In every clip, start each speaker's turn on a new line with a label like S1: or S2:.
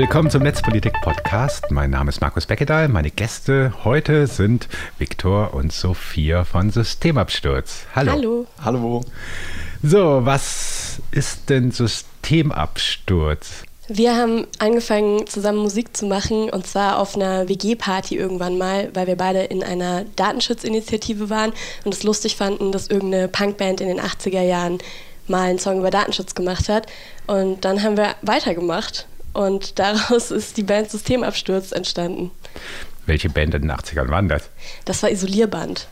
S1: Willkommen zum Netzpolitik-Podcast. Mein Name ist Markus Beckedahl. Meine Gäste heute sind Viktor und Sophia von Systemabsturz. Hallo.
S2: Hallo.
S3: Hallo.
S1: So, was ist denn Systemabsturz?
S2: Wir haben angefangen, zusammen Musik zu machen und zwar auf einer WG-Party irgendwann mal, weil wir beide in einer Datenschutzinitiative waren und es lustig fanden, dass irgendeine Punkband in den 80er Jahren mal einen Song über Datenschutz gemacht hat. Und dann haben wir weitergemacht und daraus ist die Band Systemabsturz entstanden.
S1: Welche Band in den 80ern waren das?
S2: Das war Isolierband.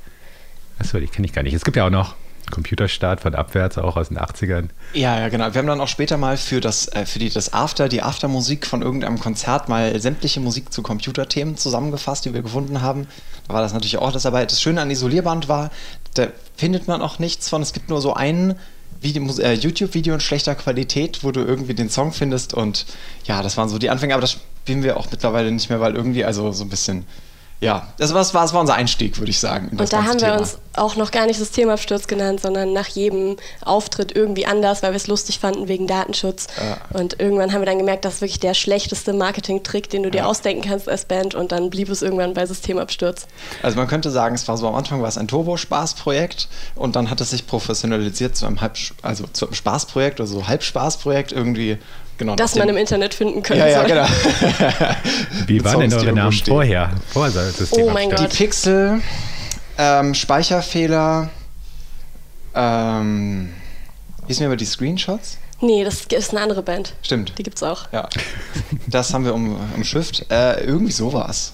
S1: Achso, die kenne ich gar nicht. Es gibt ja auch noch Computerstart von abwärts, auch aus den 80ern.
S3: Ja, ja, genau. Wir haben dann auch später mal für das, äh, für die, das After, die Aftermusik von irgendeinem Konzert mal sämtliche Musik zu Computerthemen zusammengefasst, die wir gefunden haben. Da war das natürlich auch das dabei. Das Schöne an Isolierband war, da findet man auch nichts von. Es gibt nur so einen äh, YouTube-Video in schlechter Qualität, wo du irgendwie den Song findest und ja, das waren so die Anfänge, aber das spielen wir auch mittlerweile nicht mehr, weil irgendwie also so ein bisschen ja, das war, das war unser Einstieg, würde ich sagen.
S2: Und da haben wir Thema. uns auch noch gar nicht Systemabsturz genannt, sondern nach jedem Auftritt irgendwie anders, weil wir es lustig fanden wegen Datenschutz. Ja. Und irgendwann haben wir dann gemerkt, das ist wirklich der schlechteste Marketing-Trick, den du dir ja. ausdenken kannst als Band. Und dann blieb es irgendwann bei Systemabsturz.
S3: Also man könnte sagen, es war so am Anfang war es ein Turbo-Spaß-Projekt und dann hat es sich professionalisiert zu einem Halb, also zu einem Spaßprojekt oder so Halbspaßprojekt irgendwie
S2: Genau, das man im Internet finden könnte.
S3: Ja, ja, genau.
S1: Wie waren denn eure Namen vorher? Vor
S2: System oh mein Gott.
S3: Die Pixel, ähm, Speicherfehler, ähm, wissen wir über die Screenshots?
S2: Nee, das ist eine andere Band.
S3: Stimmt.
S2: Die gibt's auch.
S3: Ja. Das haben wir um, umschifft. Äh, irgendwie sowas.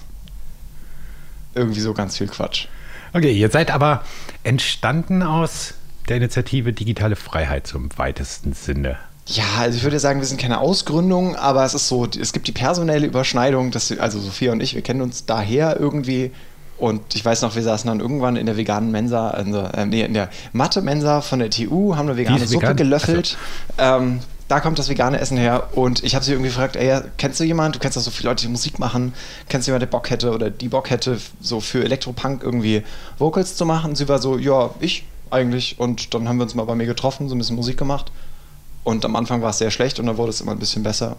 S3: Irgendwie so ganz viel Quatsch.
S1: Okay, ihr seid aber entstanden aus der Initiative Digitale Freiheit zum weitesten Sinne.
S3: Ja, also ich würde sagen, wir sind keine Ausgründung, aber es ist so, es gibt die personelle Überschneidung, dass, also Sophia und ich, wir kennen uns daher irgendwie und ich weiß noch, wir saßen dann irgendwann in der veganen Mensa, also, äh, nee, in der Mathe-Mensa von der TU, haben eine vegane Suppe vegan? gelöffelt. Also. Ähm, da kommt das vegane Essen her und ich habe sie irgendwie gefragt, ey, kennst du jemanden, du kennst doch so viele Leute, die Musik machen, kennst du jemanden, der Bock hätte oder die Bock hätte, so für Elektropunk irgendwie Vocals zu machen? Und sie war so, ja, ich eigentlich und dann haben wir uns mal bei mir getroffen, so ein bisschen Musik gemacht und am Anfang war es sehr schlecht und dann wurde es immer ein bisschen besser.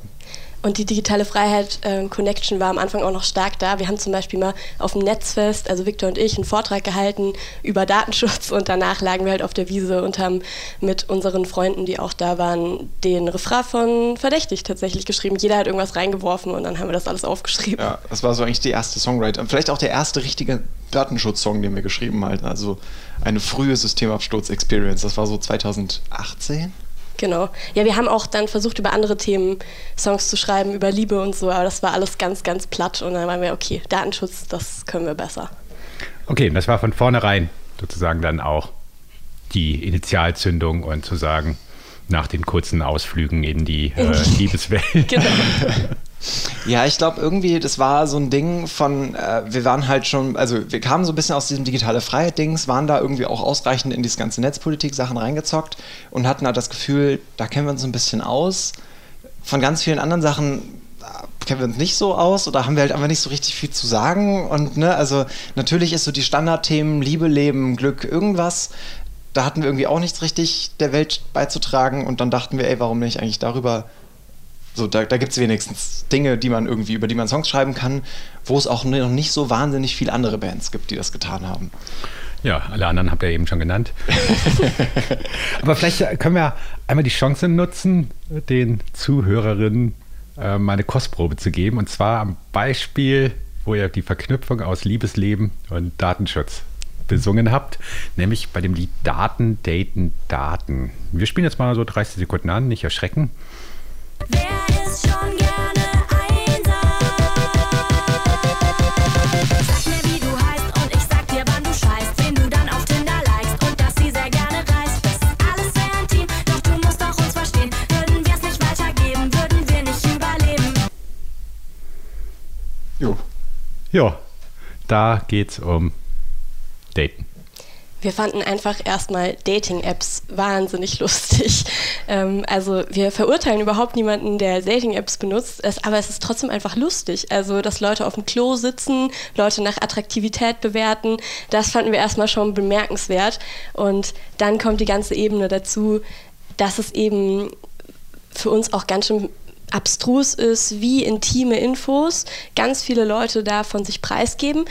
S2: Und die digitale Freiheit äh, Connection war am Anfang auch noch stark da. Wir haben zum Beispiel mal auf dem Netzfest, also Victor und ich, einen Vortrag gehalten über Datenschutz und danach lagen wir halt auf der Wiese und haben mit unseren Freunden, die auch da waren, den Refrain von Verdächtig tatsächlich geschrieben. Jeder hat irgendwas reingeworfen und dann haben wir das alles aufgeschrieben.
S3: Ja, das war so eigentlich die erste Songwriter. Vielleicht auch der erste richtige Datenschutz-Song, den wir geschrieben haben. Also eine frühe Systemabsturz-Experience. Das war so 2018.
S2: Genau. Ja, wir haben auch dann versucht, über andere Themen Songs zu schreiben, über Liebe und so, aber das war alles ganz, ganz platt und dann waren wir, okay, Datenschutz, das können wir besser.
S1: Okay, das war von vornherein sozusagen dann auch die Initialzündung und zu sagen, nach den kurzen Ausflügen in die äh, Liebeswelt. Genau.
S3: Ja, ich glaube irgendwie, das war so ein Ding von, äh, wir waren halt schon, also wir kamen so ein bisschen aus diesem digitale Freiheit-Dings, waren da irgendwie auch ausreichend in diese ganze Netzpolitik-Sachen reingezockt und hatten halt das Gefühl, da kennen wir uns ein bisschen aus. Von ganz vielen anderen Sachen äh, kennen wir uns nicht so aus oder haben wir halt einfach nicht so richtig viel zu sagen. Und ne, also natürlich ist so die Standardthemen Liebe, Leben, Glück, irgendwas. Da hatten wir irgendwie auch nichts richtig der Welt beizutragen und dann dachten wir, ey, warum nicht eigentlich darüber so, da, da gibt es wenigstens Dinge, die man irgendwie, über die man Songs schreiben kann, wo es auch noch nicht so wahnsinnig viele andere Bands gibt, die das getan haben.
S1: Ja, alle anderen habt ihr eben schon genannt. Aber vielleicht können wir einmal die Chance nutzen, den Zuhörerinnen äh, mal eine Kostprobe zu geben. Und zwar am Beispiel, wo ihr die Verknüpfung aus Liebesleben und Datenschutz besungen habt, nämlich bei dem Lied Daten, Daten, Daten. Wir spielen jetzt mal so 30 Sekunden an, nicht erschrecken. Jo. Ja, da geht's um Daten.
S2: Wir fanden einfach erstmal Dating-Apps wahnsinnig lustig. Ähm, also wir verurteilen überhaupt niemanden, der Dating-Apps benutzt, es, aber es ist trotzdem einfach lustig. Also dass Leute auf dem Klo sitzen, Leute nach Attraktivität bewerten, das fanden wir erstmal schon bemerkenswert. Und dann kommt die ganze Ebene dazu, dass es eben für uns auch ganz schön abstrus ist, wie intime Infos ganz viele Leute da von sich preisgeben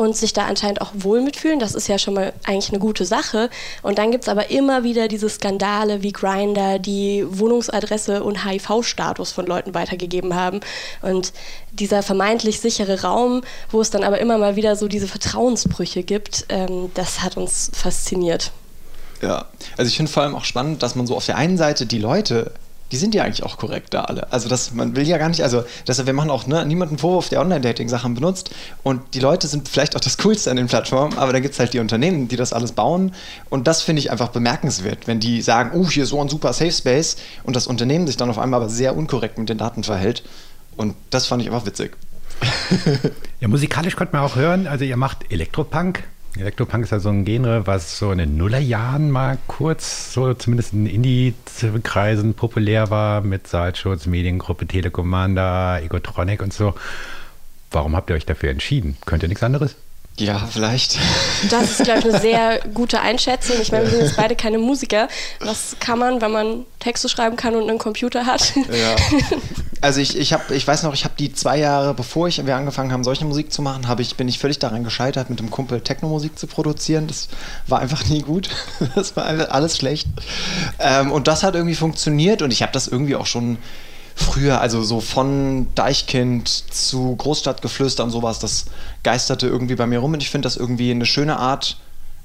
S2: und sich da anscheinend auch wohl mitfühlen. Das ist ja schon mal eigentlich eine gute Sache. Und dann gibt es aber immer wieder diese Skandale wie Grinder, die Wohnungsadresse und HIV-Status von Leuten weitergegeben haben. Und dieser vermeintlich sichere Raum, wo es dann aber immer mal wieder so diese Vertrauensbrüche gibt, ähm, das hat uns fasziniert.
S3: Ja, also ich finde vor allem auch spannend, dass man so auf der einen Seite die Leute die sind ja eigentlich auch korrekt da alle. Also das, man will ja gar nicht, also deshalb, wir machen auch ne, niemanden Vorwurf, der Online-Dating-Sachen benutzt. Und die Leute sind vielleicht auch das Coolste an den Plattformen, aber dann gibt es halt die Unternehmen, die das alles bauen. Und das finde ich einfach bemerkenswert, wenn die sagen, oh, hier ist so ein super Safe Space und das Unternehmen sich dann auf einmal aber sehr unkorrekt mit den Daten verhält. Und das fand ich einfach witzig.
S1: ja, musikalisch konnte man auch hören, also ihr macht Elektropunk, Elektropunk ist ja so ein Genre, was so in den Nullerjahren mal kurz, so zumindest in Indie-Kreisen populär war, mit Saltschutz, Mediengruppe, Telekommander, Egotronic und so. Warum habt ihr euch dafür entschieden? Könnt ihr nichts anderes?
S3: Ja, vielleicht.
S2: Das ist, glaube ich, eine sehr gute Einschätzung. Ich meine, wir sind jetzt beide keine Musiker. Was kann man, wenn man Texte schreiben kann und einen Computer hat? Ja.
S3: Also ich, ich, hab, ich weiß noch, ich habe die zwei Jahre, bevor ich, wir angefangen haben, solche Musik zu machen, ich, bin ich völlig daran gescheitert, mit dem Kumpel Techno-Musik zu produzieren. Das war einfach nie gut. Das war alles schlecht. Ähm, und das hat irgendwie funktioniert und ich habe das irgendwie auch schon früher, also so von Deichkind zu Großstadtgeflüster und sowas, das geisterte irgendwie bei mir rum und ich finde das irgendwie eine schöne Art,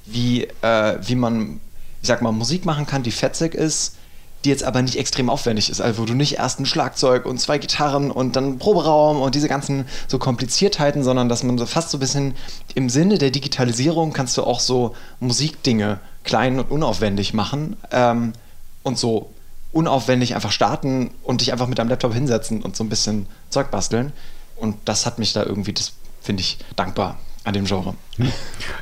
S3: wie, äh, wie man, ich sag mal, Musik machen kann, die fetzig ist, die jetzt aber nicht extrem aufwendig ist, also wo du nicht erst ein Schlagzeug und zwei Gitarren und dann Proberaum und diese ganzen so Kompliziertheiten, sondern dass man so fast so ein bisschen im Sinne der Digitalisierung kannst du auch so Musikdinge klein und unaufwendig machen ähm, und so unaufwendig einfach starten und dich einfach mit deinem Laptop hinsetzen und so ein bisschen Zeug basteln. Und das hat mich da irgendwie, das finde ich dankbar an dem Genre. Hm.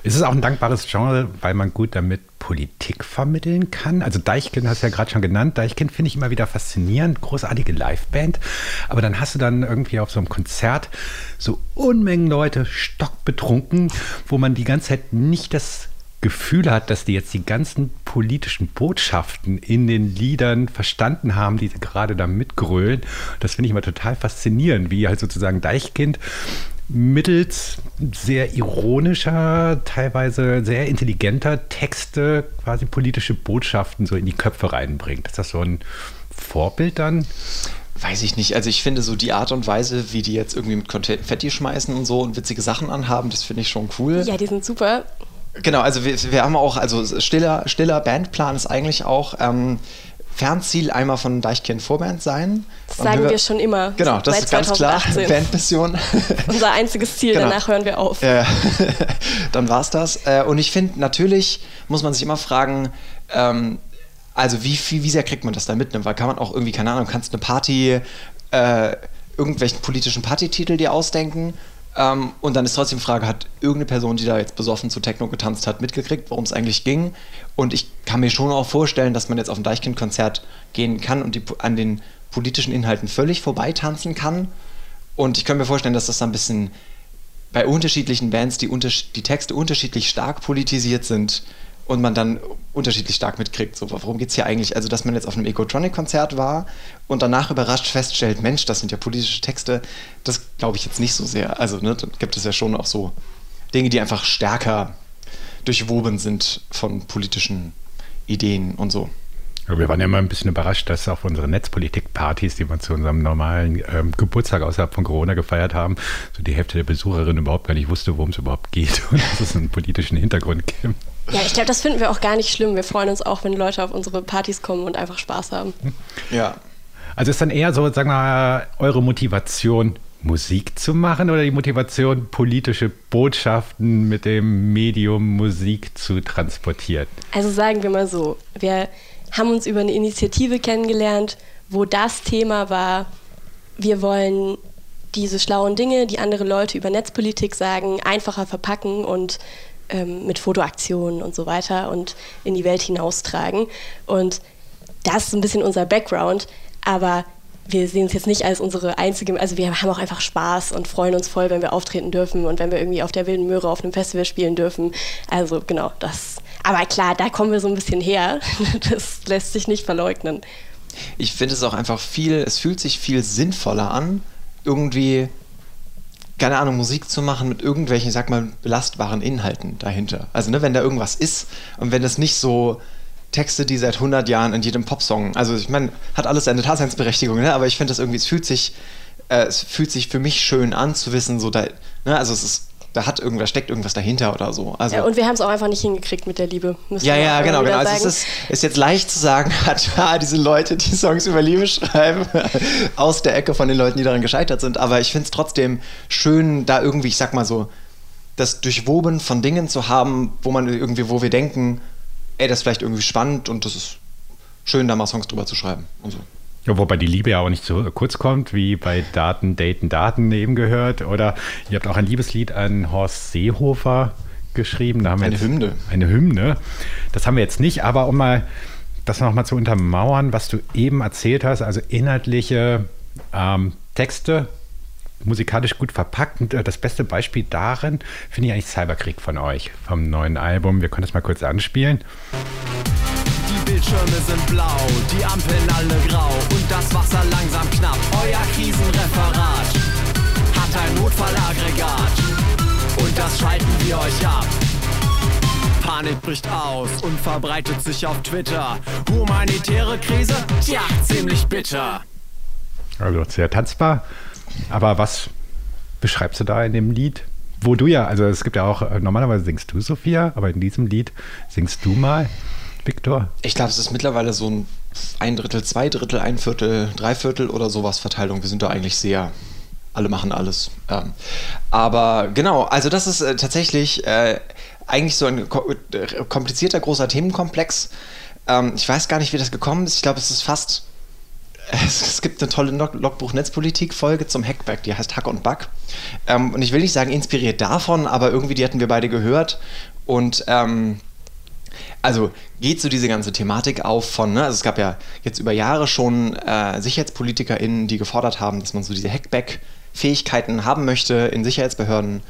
S1: Ist es auch ein dankbares Genre, weil man gut damit Politik vermitteln kann? Also Deichkind hast du ja gerade schon genannt. Deichkind finde ich immer wieder faszinierend, großartige Liveband. Aber dann hast du dann irgendwie auf so einem Konzert so Unmengen Leute stockbetrunken, wo man die ganze Zeit nicht das Gefühl hat, dass die jetzt die ganzen politischen Botschaften in den Liedern verstanden haben, die sie gerade da mitgrölen. Das finde ich immer total faszinierend, wie halt sozusagen Deichkind mittels sehr ironischer, teilweise sehr intelligenter Texte quasi politische Botschaften so in die Köpfe reinbringt. Ist das so ein Vorbild dann?
S3: Weiß ich nicht. Also ich finde so die Art und Weise, wie die jetzt irgendwie mit Konfetti schmeißen und so und witzige Sachen anhaben, das finde ich schon cool.
S2: Ja, die sind super.
S3: Genau, also wir, wir haben auch, also stiller, stiller Bandplan ist eigentlich auch ähm, Fernziel einmal von Deichkind Vorband sein.
S2: Das sagen wir, wir, schon immer.
S3: Genau, das ist ganz 2018. klar. Bandmission.
S2: Unser einziges Ziel, genau. danach hören wir auf.
S3: Ja, dann war es das. Äh, und ich finde, natürlich muss man sich immer fragen, ähm, also wie, wie, wie sehr kriegt man das da mit? Weil kann man auch irgendwie, keine Ahnung, kannst eine Party, äh, irgendwelchen politischen Partytitel dir ausdenken ähm, und dann ist trotzdem die Frage, hat irgendeine Person, die da jetzt besoffen zu Techno getanzt hat, mitgekriegt, worum es eigentlich ging? Und ich kann mir schon auch vorstellen, dass man jetzt auf ein Deichkind-Konzert gehen kann und die, an den politischen Inhalten völlig vorbeitanzen kann. Und ich kann mir vorstellen, dass das dann ein bisschen bei unterschiedlichen Bands, die, die Texte unterschiedlich stark politisiert sind, und man dann unterschiedlich stark mitkriegt, so worum geht es hier eigentlich? Also, dass man jetzt auf einem Ecotronic-Konzert war und danach überrascht feststellt, Mensch, das sind ja politische Texte, das glaube ich jetzt nicht so sehr. Also, ne, da gibt es ja schon auch so Dinge, die einfach stärker durchwoben sind von politischen Ideen und so.
S1: Wir waren ja immer ein bisschen überrascht, dass auf unsere Netzpolitik-Partys, die wir zu unserem normalen ähm, Geburtstag außerhalb von Corona gefeiert haben, so die Hälfte der Besucherinnen überhaupt gar nicht wusste, worum es überhaupt geht und dass es einen politischen Hintergrund gibt.
S2: Ja, ich glaube, das finden wir auch gar nicht schlimm. Wir freuen uns auch, wenn Leute auf unsere Partys kommen und einfach Spaß haben.
S3: Ja.
S1: Also ist dann eher so, sagen wir mal, eure Motivation, Musik zu machen oder die Motivation, politische Botschaften mit dem Medium Musik zu transportieren?
S2: Also sagen wir mal so, wir haben uns über eine Initiative kennengelernt, wo das Thema war, wir wollen diese schlauen Dinge, die andere Leute über Netzpolitik sagen, einfacher verpacken und ähm, mit Fotoaktionen und so weiter und in die Welt hinaustragen. Und das ist ein bisschen unser Background, aber wir sehen es jetzt nicht als unsere einzige, also wir haben auch einfach Spaß und freuen uns voll, wenn wir auftreten dürfen und wenn wir irgendwie auf der Wilden Möhre auf einem Festival spielen dürfen. Also genau, das. Aber klar, da kommen wir so ein bisschen her. Das lässt sich nicht verleugnen.
S3: Ich finde es auch einfach viel, es fühlt sich viel sinnvoller an, irgendwie, keine Ahnung, Musik zu machen mit irgendwelchen, sag mal, belastbaren Inhalten dahinter. Also, ne, wenn da irgendwas ist und wenn das nicht so Texte, die seit 100 Jahren in jedem Popsong, also ich meine, hat alles seine Daseinsberechtigung, ne? aber ich finde das irgendwie, es fühlt sich, äh, es fühlt sich für mich schön an zu wissen, so da, ne, also es ist da hat irgendwas, steckt irgendwas dahinter oder so. Also,
S2: ja, und wir haben es auch einfach nicht hingekriegt mit der Liebe.
S3: Ja, ja, genau, genau. Also es ist, ist, jetzt leicht zu sagen, hat ja, diese Leute, die Songs über Liebe schreiben, aus der Ecke von den Leuten, die daran gescheitert sind. Aber ich finde es trotzdem schön, da irgendwie, ich sag mal so, das Durchwoben von Dingen zu haben, wo man irgendwie, wo wir denken, ey, das ist vielleicht irgendwie spannend und das ist schön, da mal Songs drüber zu schreiben und so.
S1: Ja, wobei die Liebe ja auch nicht so kurz kommt, wie bei Daten, Daten, Daten eben gehört. Oder ihr habt auch ein Liebeslied an Horst Seehofer geschrieben.
S3: eine jetzt, Hymne.
S1: Eine Hymne. Das haben wir jetzt nicht, aber um mal das nochmal zu untermauern, was du eben erzählt hast, also inhaltliche ähm, Texte, musikalisch gut verpackt. Und äh, das beste Beispiel darin finde ich eigentlich Cyberkrieg von euch, vom neuen Album. Wir können das mal kurz anspielen. Bildschirme sind blau, die Ampeln alle grau und das Wasser langsam knapp. Euer Krisenreferat hat ein Notfallaggregat und das schalten wir euch ab. Panik bricht aus und verbreitet sich auf Twitter. Humanitäre Krise? Tja, ziemlich bitter. Also sehr tanzbar. Aber was beschreibst du da in dem Lied? Wo du ja, also es gibt ja auch, normalerweise singst du, Sophia, aber in diesem Lied singst du mal. Viktor?
S3: Ich glaube, es ist mittlerweile so ein ein Drittel, zwei Drittel, ein Viertel, drei Viertel oder sowas Verteilung. Wir sind da eigentlich sehr, alle machen alles. Ähm, aber genau, also das ist äh, tatsächlich äh, eigentlich so ein komplizierter, großer Themenkomplex. Ähm, ich weiß gar nicht, wie das gekommen ist. Ich glaube, es ist fast es, es, gibt eine tolle Logbuch-Netzpolitik-Folge zum Hackback, die heißt Hack und Bug. Ähm, und ich will nicht sagen inspiriert davon, aber irgendwie die hatten wir beide gehört. Und ähm, also geht so diese ganze Thematik auf von, ne, also es gab ja jetzt über Jahre schon äh, SicherheitspolitikerInnen, die gefordert haben, dass man so diese Hackback-Fähigkeiten haben möchte in Sicherheitsbehörden.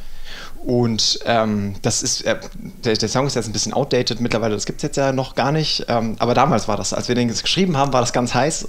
S3: Und ähm, das ist, äh, der, der, Song ist jetzt ein bisschen outdated mittlerweile, das gibt es jetzt ja noch gar nicht. Ähm, aber damals war das, als wir den geschrieben haben, war das ganz heiß.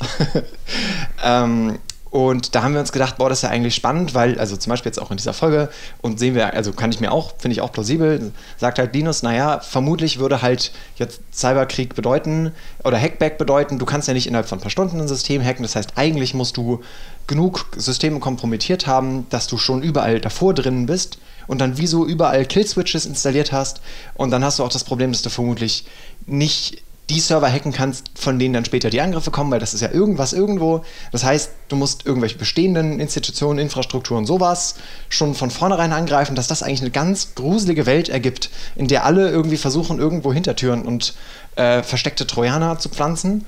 S3: ähm, und da haben wir uns gedacht, boah, das ist ja eigentlich spannend, weil, also zum Beispiel jetzt auch in dieser Folge, und sehen wir, also kann ich mir auch, finde ich auch plausibel, sagt halt Linus, naja, vermutlich würde halt jetzt Cyberkrieg bedeuten oder Hackback bedeuten, du kannst ja nicht innerhalb von ein paar Stunden ein System hacken, das heißt, eigentlich musst du genug Systeme kompromittiert haben, dass du schon überall davor drin bist und dann wieso überall Kill-Switches installiert hast. Und dann hast du auch das Problem, dass du vermutlich nicht die Server hacken kannst, von denen dann später die Angriffe kommen, weil das ist ja irgendwas irgendwo. Das heißt, du musst irgendwelche bestehenden Institutionen, Infrastrukturen, sowas schon von vornherein angreifen, dass das eigentlich eine ganz gruselige Welt ergibt, in der alle irgendwie versuchen, irgendwo Hintertüren und äh, versteckte Trojaner zu pflanzen.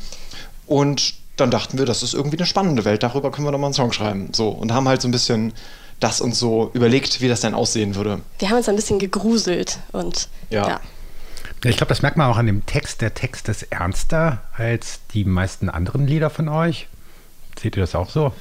S3: Und dann dachten wir, das ist irgendwie eine spannende Welt, darüber können wir doch mal einen Song schreiben. So, und haben halt so ein bisschen das uns so überlegt, wie das denn aussehen würde.
S2: Wir haben uns ein bisschen gegruselt und ja. ja.
S1: Ich glaube, das merkt man auch an dem Text. Der Text ist ernster als die meisten anderen Lieder von euch. Seht ihr das auch so?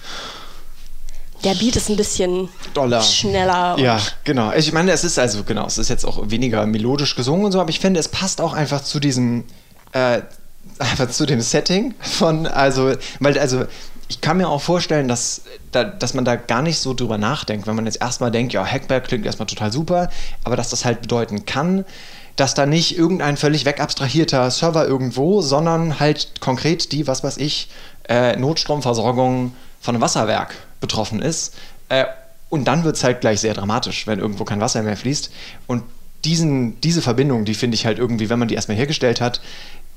S2: Der Beat ist ein bisschen Dollar. schneller.
S3: Ja, genau. Ich meine, es ist also, genau, es ist jetzt auch weniger melodisch gesungen und so, aber ich finde, es passt auch einfach zu diesem, äh, einfach zu dem Setting von, also, weil, also, ich kann mir auch vorstellen, dass, dass man da gar nicht so drüber nachdenkt, wenn man jetzt erstmal denkt, ja, Hackback klingt erstmal total super, aber dass das halt bedeuten kann, dass da nicht irgendein völlig wegabstrahierter Server irgendwo, sondern halt konkret die, was weiß ich, äh, Notstromversorgung von einem Wasserwerk betroffen ist. Äh, und dann wird es halt gleich sehr dramatisch, wenn irgendwo kein Wasser mehr fließt. Und diesen, diese Verbindung, die finde ich halt irgendwie, wenn man die erstmal hergestellt hat,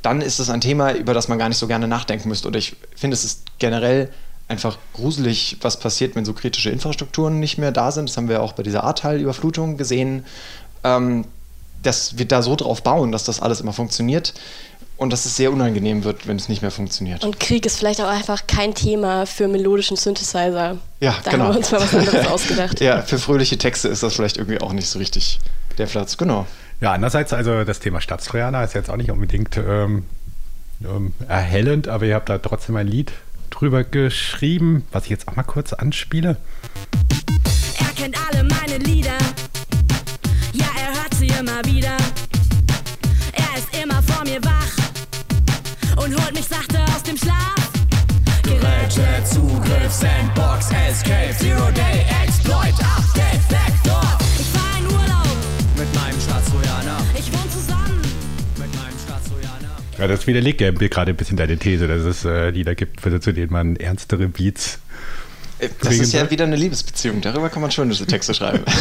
S3: dann ist es ein Thema, über das man gar nicht so gerne nachdenken müsste. Oder ich finde, es ist generell einfach gruselig, was passiert, wenn so kritische Infrastrukturen nicht mehr da sind. Das haben wir auch bei dieser Ahrtal-Überflutung gesehen. Ähm, dass wir da so drauf bauen, dass das alles immer funktioniert und dass es sehr unangenehm wird, wenn es nicht mehr funktioniert.
S2: Und Krieg ist vielleicht auch einfach kein Thema für melodischen Synthesizer.
S3: Ja,
S2: da
S3: genau.
S2: haben wir uns mal was anderes ausgedacht.
S3: Ja, für fröhliche Texte ist das vielleicht irgendwie auch nicht so richtig der Platz, genau.
S1: Ja, andererseits, also das Thema Stadtstrojaner ist jetzt auch nicht unbedingt ähm, ähm, erhellend, aber ihr habt da trotzdem ein Lied drüber geschrieben, was ich jetzt auch mal kurz anspiele. Er kennt alle meine Lieder immer wieder. Er ist immer vor mir wach und holt mich sachte aus dem Schlaf.
S4: Kontrolle, Zugriff, Sandbox, Escape, Zero Day, Exploit, Update, Vector.
S5: Ich fahr in Urlaub,
S4: Mit meinem Staatstrojaner,
S5: ich wohne zusammen.
S4: mit meinem Staatstrojaner.
S1: Ja, das widerlegt ja gerade ein bisschen deine These, dass es äh, Lieder gibt, für- zu denen man ernstere Beats.
S3: Äh, Das ist ja wieder eine Liebesbeziehung. Darüber kann man schöne Texte schreiben.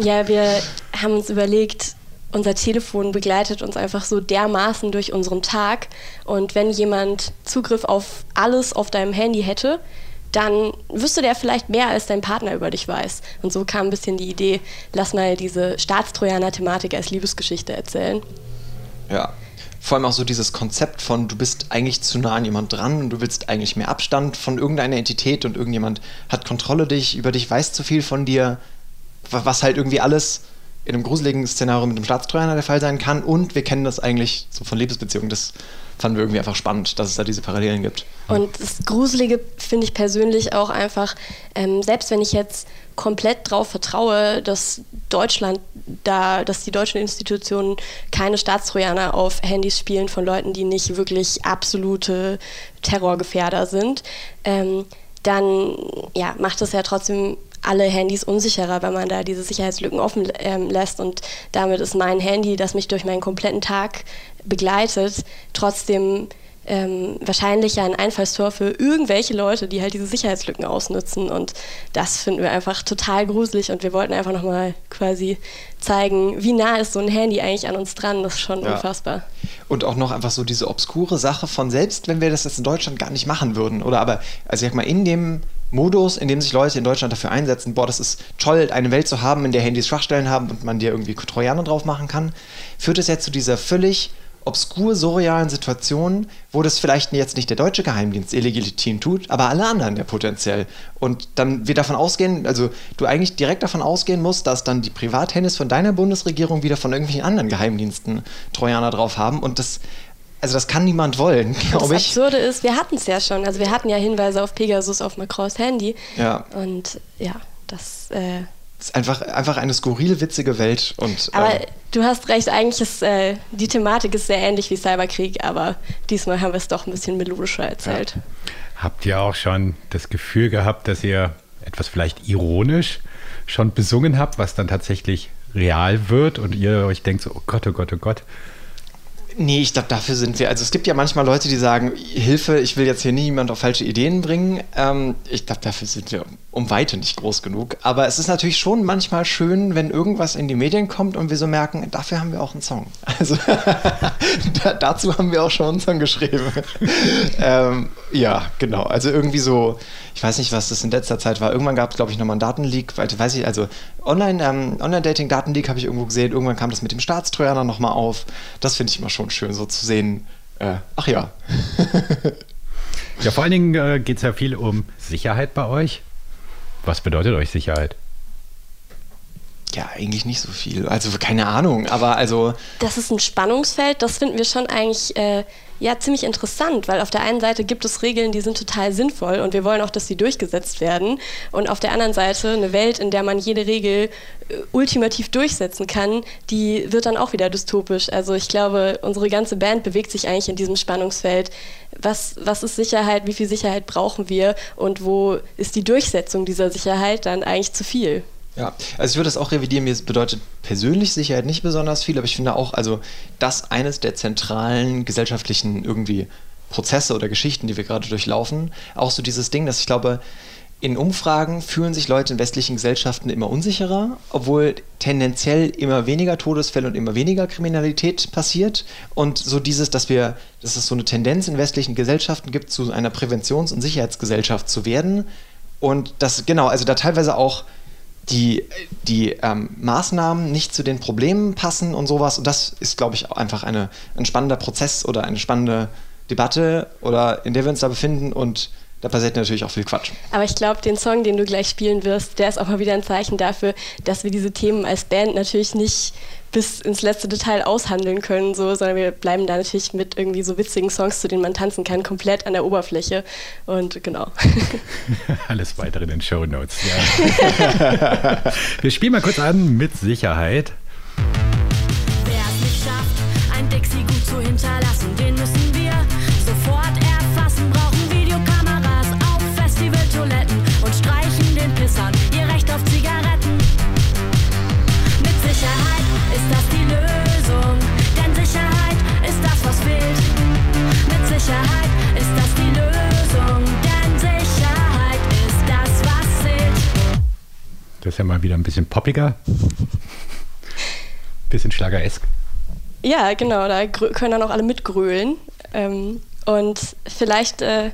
S2: Ja, wir haben uns überlegt, unser Telefon begleitet uns einfach so dermaßen durch unseren Tag. Und wenn jemand Zugriff auf alles auf deinem Handy hätte, dann wüsste der vielleicht mehr, als dein Partner über dich weiß. Und so kam ein bisschen die Idee, lass mal diese Staatstrojaner-Thematik als Liebesgeschichte erzählen.
S3: Ja. Vor allem auch so dieses Konzept von, du bist eigentlich zu nah an jemand dran und du willst eigentlich mehr Abstand von irgendeiner Entität und irgendjemand hat Kontrolle dich, über dich weiß zu viel von dir, wa- was halt irgendwie alles in einem gruseligen Szenario mit einem Staatstrojaner der Fall sein kann und wir kennen das eigentlich so von Liebesbeziehungen. Das fanden wir irgendwie einfach spannend, dass es da diese Parallelen gibt.
S2: Und das Gruselige finde ich persönlich auch einfach, ähm, selbst wenn ich jetzt komplett darauf vertraue, dass Deutschland da, dass die deutschen Institutionen keine Staatstrojaner auf Handys spielen von Leuten, die nicht wirklich absolute Terrorgefährder sind, ähm, dann ja, macht es ja trotzdem alle Handys unsicherer, wenn man da diese Sicherheitslücken offen ähm, lässt. Und damit ist mein Handy, das mich durch meinen kompletten Tag begleitet, trotzdem ähm, wahrscheinlich ein Einfallstor für irgendwelche Leute, die halt diese Sicherheitslücken ausnutzen. Und das finden wir einfach total gruselig. Und wir wollten einfach nochmal quasi zeigen, wie nah ist so ein Handy eigentlich an uns dran. Das ist schon
S3: Ja.
S2: unfassbar.
S3: Und auch noch einfach so diese obskure Sache von selbst, wenn wir das jetzt in Deutschland gar nicht machen würden. Oder aber, also ich sag mal, in dem Modus, in dem sich Leute in Deutschland dafür einsetzen, boah, das ist toll, eine Welt zu haben, in der Handys Schwachstellen haben und man dir irgendwie Trojaner drauf machen kann, führt es jetzt zu dieser völlig obskur surrealen Situation, wo das vielleicht jetzt nicht der deutsche Geheimdienst illegitim tut, aber alle anderen ja potenziell. Und dann wir davon ausgehen, also du eigentlich direkt davon ausgehen musst, dass dann die Privathandys von deiner Bundesregierung wieder von irgendwelchen anderen Geheimdiensten Trojaner drauf haben und das also das kann niemand wollen,
S2: Das
S3: glaube ich.
S2: Absurde ist, wir hatten es ja schon. Also wir hatten ja Hinweise auf Pegasus auf Macrons Handy.
S3: Ja.
S2: Und ja, das. Äh,
S3: ist einfach, einfach eine skurril witzige Welt und
S2: aber
S3: äh,
S2: du hast recht, eigentlich ist äh, die Thematik ist sehr ähnlich wie Cyberkrieg, aber diesmal haben wir es doch ein bisschen melodischer erzählt.
S1: Habt ihr auch schon das Gefühl gehabt, dass ihr etwas vielleicht ironisch schon besungen habt, was dann tatsächlich real wird und ihr euch denkt so, oh Gott, oh Gott, oh Gott.
S3: Nee, ich glaube, dafür sind wir. Also es gibt ja manchmal Leute, die sagen, Hilfe, ich will jetzt hier niemand auf falsche Ideen bringen. Ähm, ich glaube, dafür sind wir um Weite nicht groß genug. Aber es ist natürlich schon manchmal schön, wenn irgendwas in die Medien kommt und wir so merken, dafür haben wir auch einen Song. Also da, dazu haben wir auch schon einen Song geschrieben. ähm, ja, genau. Also irgendwie so, ich weiß nicht, was das in letzter Zeit war. Irgendwann gab es, glaube ich, nochmal einen Datenleak, weiß ich, also Online, ähm, Online-Dating-Datenleak habe ich irgendwo gesehen. Irgendwann kam das mit dem Staatstrojaner nochmal auf. Das finde ich immer schon schön, so zu sehen. Äh, ach ja.
S1: Ja, vor allen Dingen äh, geht es ja viel um Sicherheit bei euch. Was bedeutet euch Sicherheit?
S3: Ja, eigentlich nicht so viel. Also keine Ahnung, aber also
S2: Das ist ein Spannungsfeld, das finden wir schon eigentlich äh, ja, ziemlich interessant, weil auf der einen Seite gibt es Regeln, die sind total sinnvoll und wir wollen auch, dass sie durchgesetzt werden. Und auf der anderen Seite eine Welt, in der man jede Regel äh, ultimativ durchsetzen kann, die wird dann auch wieder dystopisch. Also ich glaube, unsere ganze Band bewegt sich eigentlich in diesem Spannungsfeld. Was, was ist Sicherheit, wie viel Sicherheit brauchen wir und wo ist die Durchsetzung dieser Sicherheit dann eigentlich zu viel?
S3: Ja, also ich würde das auch revidieren. Mir bedeutet persönlich Sicherheit nicht besonders viel, aber ich finde auch, also das eines der zentralen gesellschaftlichen irgendwie Prozesse oder Geschichten, die wir gerade durchlaufen. Auch so dieses Ding, dass ich glaube, in Umfragen fühlen sich Leute in westlichen Gesellschaften immer unsicherer, obwohl tendenziell immer weniger Todesfälle und immer weniger Kriminalität passiert. Und so dieses, dass wir, dass es so eine Tendenz in westlichen Gesellschaften gibt, zu einer Präventions- und Sicherheitsgesellschaft zu werden. Und das, genau, also da teilweise auch die, die ähm, Maßnahmen nicht zu den Problemen passen und sowas. Und das ist, glaube ich, einfach eine, ein spannender Prozess oder eine spannende Debatte oder in der wir uns da befinden und da passiert natürlich auch viel Quatsch.
S2: Aber ich glaube, den Song, den du gleich spielen wirst, der ist auch mal wieder ein Zeichen dafür, dass wir diese Themen als Band natürlich nicht bis ins letzte Detail aushandeln können, so, sondern wir bleiben da natürlich mit irgendwie so witzigen Songs, zu denen man tanzen kann, komplett an der Oberfläche. Und genau.
S1: Alles weitere in den Show Notes. Ja. Wir spielen mal kurz an mit Sicherheit.
S5: Wer es nicht schafft, ein Dixie gut zu hinterlassen, den
S1: ja mal wieder ein bisschen poppiger. Bisschen schlageresk.
S2: Ja, genau, da können dann auch alle mitgrölen. Ähm, und vielleicht, äh,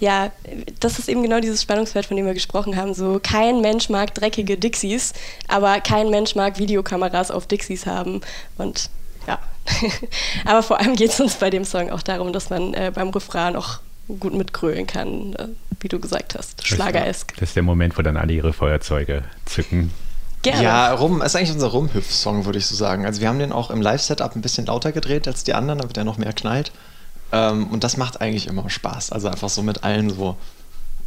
S2: ja, das ist eben genau dieses Spannungsfeld, von dem wir gesprochen haben. So, kein Mensch mag dreckige Dixies, aber kein Mensch mag Videokameras auf Dixies haben. Und ja, aber vor allem geht es uns bei dem Song auch darum, dass man äh, beim Refrain auch gut mitgrölen kann, äh, wie du gesagt hast. Schlageresk.
S1: Das ist der Moment, wo dann alle ihre Feuerzeuge zücken.
S2: Gerne.
S3: Ja, Rum ist eigentlich unser Rumhüpf-Song, würde ich so sagen. Also wir haben den auch im Live-Setup ein bisschen lauter gedreht als die anderen, damit er noch mehr knallt. Ähm, und das macht eigentlich immer Spaß. Also einfach so mit allen so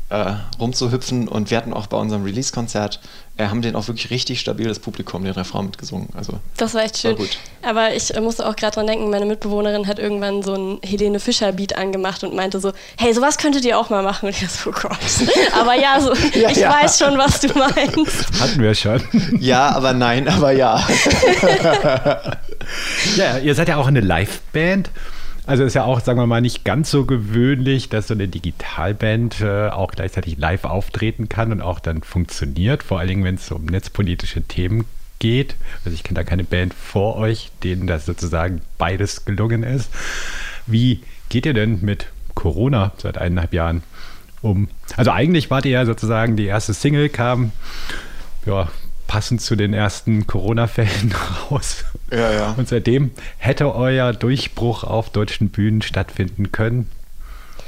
S3: äh, rumzuhüpfen. Und wir hatten auch bei unserem Release-Konzert, äh, haben den auch wirklich richtig stabiles Publikum, den Refrain mitgesungen. Also
S2: Das war echt schön.
S3: War gut.
S2: Aber ich äh, musste auch gerade dran denken, meine Mitbewohnerin hat irgendwann so ein Helene Fischer-Beat angemacht und meinte so, hey, sowas könntet ihr auch mal machen. Und ich so, Gott. Aber ja, so,
S3: Ja,
S2: ich
S3: ja.
S2: weiß schon, was du meinst.
S1: Hatten wir schon.
S3: ja, aber nein, aber ja.
S1: Ja, ihr seid ja auch eine Live-Band. Also ist ja auch, sagen wir mal, nicht ganz so gewöhnlich, dass so eine Digitalband äh, auch gleichzeitig live auftreten kann und auch dann funktioniert, vor allen Dingen, wenn es um netzpolitische Themen geht. Also ich kenne da keine Band vor euch, denen das sozusagen beides gelungen ist. Wie geht ihr denn mit Corona seit eineinhalb Jahren um? Also eigentlich wart ihr ja sozusagen, die erste Single kam, ja, passend zu den ersten Corona-Fällen raus.
S3: Ja, ja.
S1: Und seitdem hätte euer Durchbruch auf deutschen Bühnen stattfinden können.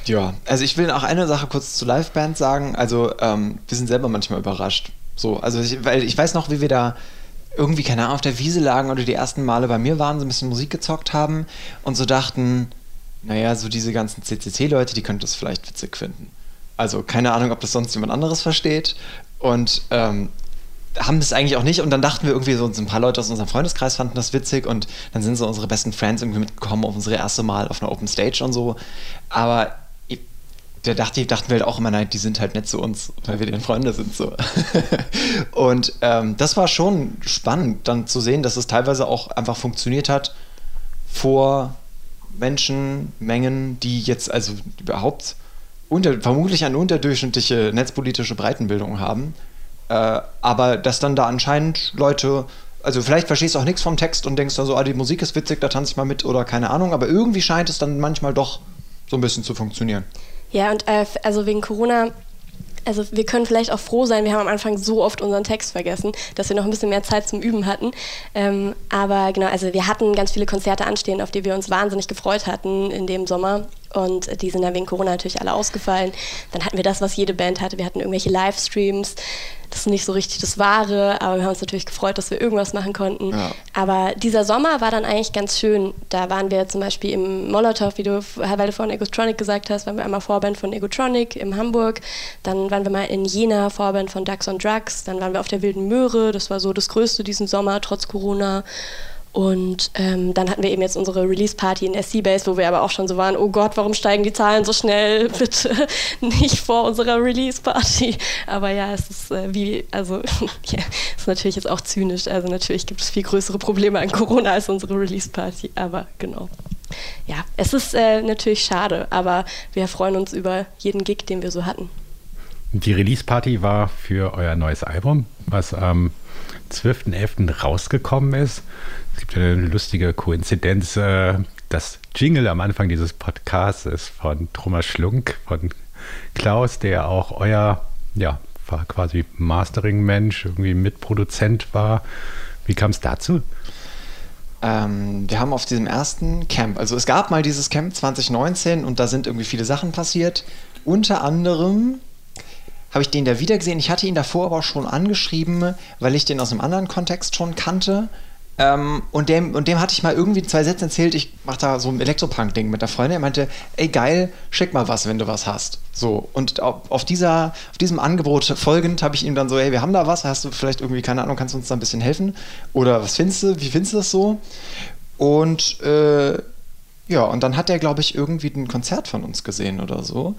S3: Ja, also ich will auch eine Sache kurz zu Liveband sagen. Also ähm, wir sind selber manchmal überrascht. So, also ich, weil ich weiß noch, wie wir da irgendwie, keine Ahnung, auf der Wiese lagen oder die ersten Male bei mir waren, so ein bisschen Musik gezockt haben und so dachten, naja, so diese ganzen CCC-Leute, die könnten das vielleicht witzig finden. Also keine Ahnung, ob das sonst jemand anderes versteht. Und ähm, haben das eigentlich auch nicht und dann dachten wir irgendwie so, ein paar Leute aus unserem Freundeskreis fanden das witzig und dann sind so unsere besten Friends irgendwie mitgekommen auf unsere erste Mal auf einer Open Stage und so. Aber da dachte, dachten wir halt auch immer, nein, die sind halt nett zu uns, weil wir deren Freunde sind so. und ähm, das war schon spannend, dann zu sehen, dass es teilweise auch einfach funktioniert hat vor Menschenmengen, die jetzt also überhaupt unter, vermutlich eine unterdurchschnittliche netzpolitische Breitenbildung haben. Äh, aber dass dann da anscheinend Leute, also vielleicht verstehst du auch nichts vom Text und denkst dann so, ah, die Musik ist witzig, da tanze ich mal mit oder keine Ahnung, aber irgendwie scheint es dann manchmal doch so ein bisschen zu funktionieren.
S2: Ja, und äh, also wegen Corona, also wir können vielleicht auch froh sein, wir haben am Anfang so oft unseren Text vergessen, dass wir noch ein bisschen mehr Zeit zum Üben hatten. Ähm, aber genau, also wir hatten ganz viele Konzerte anstehen, auf die wir uns wahnsinnig gefreut hatten in dem Sommer. Und die sind dann wegen Corona natürlich alle ausgefallen. Dann hatten wir das, was jede Band hatte. Wir hatten irgendwelche Livestreams. Das ist nicht so richtig das Wahre, aber wir haben uns natürlich gefreut, dass wir irgendwas machen konnten.
S3: Ja.
S2: Aber dieser Sommer war dann eigentlich ganz schön. Da waren wir zum Beispiel im Molotow, wie du, weil du vorhin Egotronic gesagt hast, waren wir einmal Vorband von Egotronic in Hamburg. Dann waren wir mal in Jena, Vorband von Ducks on Drugs. Dann waren wir auf der Wilden Möhre. Das war so das Größte diesen Sommer, trotz Corona. Und ähm, dann hatten wir eben jetzt unsere Release-Party in SC Base, wo wir aber auch schon so waren, oh Gott, warum steigen die Zahlen so schnell? Bitte nicht vor unserer Release-Party. Aber ja, es ist äh, wie, also ja, ist natürlich jetzt auch zynisch. Also natürlich gibt es viel größere Probleme an Corona als unsere Release-Party. Aber genau. Ja, es ist äh, natürlich schade, aber wir freuen uns über jeden Gig, den wir so hatten.
S1: Die Release-Party war für euer neues Album, was am 12.11. rausgekommen ist. Es gibt eine lustige Koinzidenz. äh, Das Jingle am Anfang dieses Podcasts ist von Thomas Schlunk, von Klaus, der auch euer, ja, war quasi Mastering-Mensch, irgendwie Mitproduzent war. Wie kam es dazu?
S3: Ähm, wir haben auf diesem ersten Camp, also es gab mal dieses Camp 2019 und da sind irgendwie viele Sachen passiert. Unter anderem habe ich den da wieder gesehen. Ich hatte ihn davor aber schon angeschrieben, weil ich den aus einem anderen Kontext schon kannte. Ähm, und, dem, und dem hatte ich mal irgendwie zwei Sätze erzählt, ich mache da so ein Elektropunk-Ding mit der Freundin. Er meinte, ey geil, schick mal was, wenn du was hast. So, und auf, auf, dieser, auf diesem Angebot folgend habe ich ihm dann so, hey, wir haben da was, hast du vielleicht irgendwie, keine Ahnung, kannst du uns da ein bisschen helfen? Oder was findest du, wie findest du das so? Und äh, ja, und dann hat er, glaube ich, irgendwie ein Konzert von uns gesehen oder so,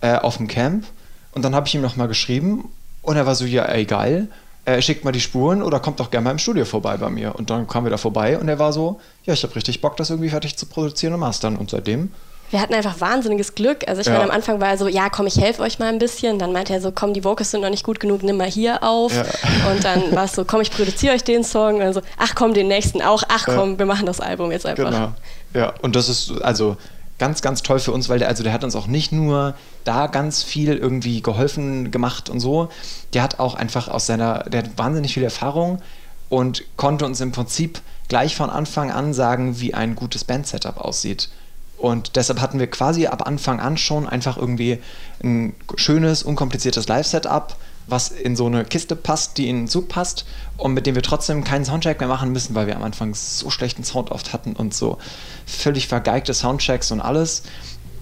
S3: äh, auf dem Camp. Und dann habe ich ihm nochmal geschrieben und er war so, ja, ey, geil, äh, schickt mal die Spuren oder kommt doch gerne mal im Studio vorbei bei mir. Und dann kamen wir da vorbei und er war so, ja, ich habe richtig Bock, das irgendwie fertig zu produzieren und mastern. Und seitdem
S2: wir hatten einfach wahnsinniges Glück. Also ich
S3: Ja.
S2: meine, am Anfang war er so, ja, komm, ich helfe euch mal ein bisschen. Dann meinte er so, komm, die Vocals sind noch nicht gut genug, nimm mal hier auf.
S3: Ja.
S2: Und dann war es so, komm, ich produziere euch den Song. Und so, ach komm, den nächsten auch. Ach
S3: Ja.
S2: komm, wir machen das Album jetzt einfach.
S3: Genau. Ja, und das ist also ganz, ganz toll für uns, weil der, also der hat uns auch nicht nur da ganz viel irgendwie geholfen gemacht und so, der hat auch einfach aus seiner, der hat wahnsinnig viel Erfahrung und konnte uns im Prinzip gleich von Anfang an sagen, wie ein gutes Band-Setup aussieht. Und deshalb hatten wir quasi ab Anfang an schon einfach irgendwie ein schönes, unkompliziertes Live-Setup, was in so eine Kiste passt, die in den Zug passt und mit dem wir trotzdem keinen Soundcheck mehr machen müssen, weil wir am Anfang so schlechten Sound oft hatten und so völlig vergeigte Soundchecks und alles.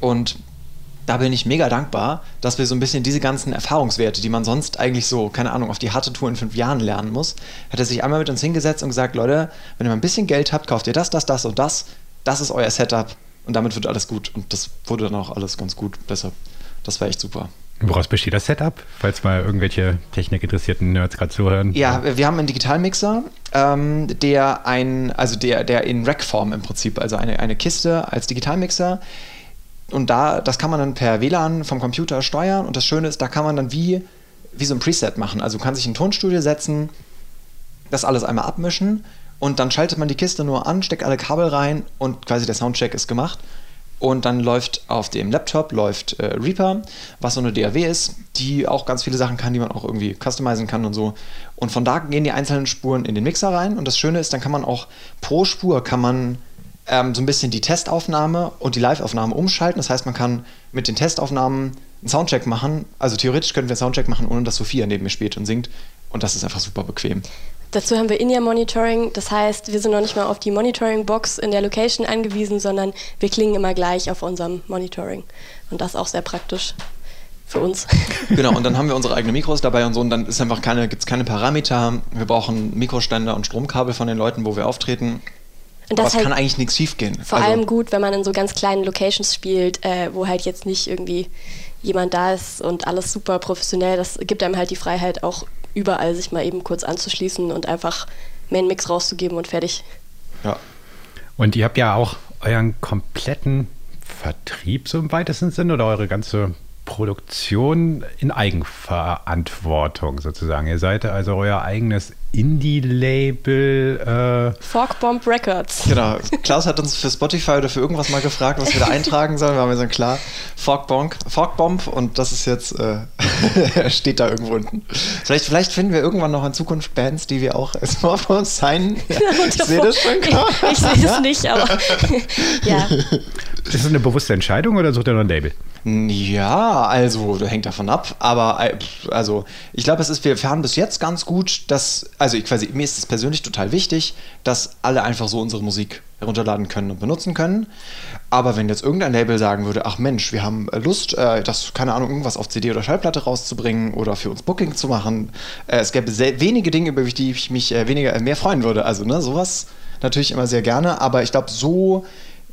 S3: Und da bin ich mega dankbar, dass wir so ein bisschen diese ganzen Erfahrungswerte, die man sonst eigentlich so, keine Ahnung, auf die harte Tour in fünf Jahren lernen muss, hat er sich einmal mit uns hingesetzt und gesagt, Leute, wenn ihr mal ein bisschen Geld habt, kauft ihr das, das, das und das. Das ist euer Setup und damit wird alles gut. Und das wurde dann auch alles ganz gut. Deshalb, das war echt super.
S1: Woraus besteht das Setup? Falls mal irgendwelche technikinteressierten Nerds gerade zuhören.
S3: Ja, wir haben einen Digitalmixer, ähm, der ein, also der, der in Rack-Form im Prinzip, also eine, eine Kiste als Digitalmixer. Und da, das kann man dann per WLAN vom Computer steuern. Und das Schöne ist, da kann man dann wie, wie so ein Preset machen. Also du kannst dich in ein Tonstudio setzen, das alles einmal abmischen und dann schaltet man die Kiste nur an, steckt alle Kabel rein und quasi der Soundcheck ist gemacht. Und dann läuft auf dem Laptop läuft äh, Reaper, was so eine DAW ist, die auch ganz viele Sachen kann, die man auch irgendwie customizen kann und so. Und von da gehen die einzelnen Spuren in den Mixer rein. Und das Schöne ist, dann kann man auch pro Spur kann man ähm, so ein bisschen die Testaufnahme und die Live-Aufnahme umschalten. Das heißt, man kann mit den Testaufnahmen einen Soundcheck machen. Also theoretisch könnten wir einen Soundcheck machen, ohne dass Sophia neben mir spielt und singt. Und das ist einfach super bequem.
S2: Dazu haben wir In-Ear-Monitoring, das heißt, wir sind noch nicht mal auf die Monitoring-Box in der Location angewiesen, sondern wir klingen immer gleich auf unserem Monitoring. Und das ist auch sehr praktisch für uns.
S3: Genau, und dann haben wir unsere eigenen Mikros dabei und so, und dann ist einfach keine, gibt es keine Parameter. Wir brauchen Mikroständer und Stromkabel von den Leuten, wo wir auftreten.
S2: Und
S3: Aber
S2: das
S3: es
S2: halt
S3: kann eigentlich nichts schief gehen.
S2: vor allem gut, wenn man in so ganz kleinen Locations spielt, äh, wo halt jetzt nicht irgendwie jemand da ist und alles super professionell. Das gibt einem halt die Freiheit, auch überall sich mal eben kurz anzuschließen und einfach Main Mix rauszugeben und fertig.
S3: Ja.
S1: Und ihr habt ja auch euren kompletten Vertrieb so im weitesten Sinne oder eure ganze Produktion in Eigenverantwortung sozusagen. Ihr seid also euer eigenes Indie-Label. Äh,
S2: Forkbomb Records.
S3: Genau. Klaus hat uns für Spotify oder für irgendwas mal gefragt, was wir da eintragen sollen. Wir haben gesagt, klar, Forkbomb, Forkbomb und das ist jetzt, äh, steht da irgendwo unten. Vielleicht, vielleicht finden wir irgendwann noch in Zukunft Bands, die wir auch als Forkbomb signen. Ich sehe das schon
S2: Ich,
S3: kommen.
S2: ich sehe es nicht, aber ja.
S1: Ist das eine bewusste Entscheidung oder sucht ihr noch ein Label?
S3: Ja, also, hängt davon ab. Aber äh, also, ich glaube, es ist, wir fahren bis jetzt ganz gut, dass, also ich quasi, mir ist es persönlich total wichtig, dass alle einfach so unsere Musik herunterladen können und benutzen können. Aber wenn jetzt irgendein Label sagen würde, ach Mensch, wir haben äh, Lust, äh, das, keine Ahnung, irgendwas auf CD oder Schallplatte rauszubringen oder für uns Booking zu machen, äh, es gäbe sehr, wenige Dinge, über die ich mich äh, weniger, äh, mehr freuen würde. Also, ne, sowas natürlich immer sehr gerne, aber ich glaube, so